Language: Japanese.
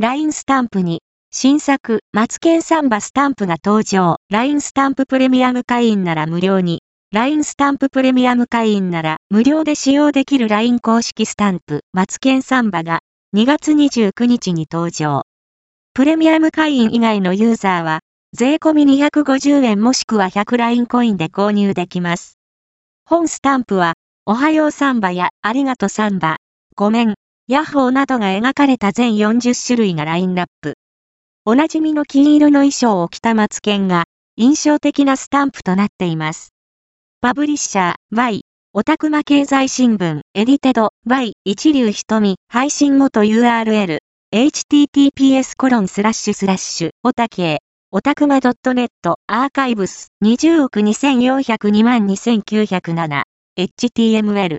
LINE スタンプに、新作、マツケンサンバスタンプが登場。LINE スタンププレミアム会員なら無料に。LINE スタンププレミアム会員なら無料で使用できる LINE 公式スタンプ、マツケンサンバが2月29日に登場。プレミアム会員以外のユーザーは、税込み250円もしくは100ラインコインで購入できます。本スタンプは、おはようサンバやありがとうサンバ、ごめん、ヤッホーなどが描かれた全40種類がラインナップ。おなじみの金色の衣装を着たマツケンが、印象的なスタンプとなっています。パブリッシャー、Y、オタクマ経済新聞、エディテド、Y、一流瞳、配信元 URL、https コロンスラッシュスラッシュ、オタケオタクマ .net アーカイブス20億2402万2907 HTML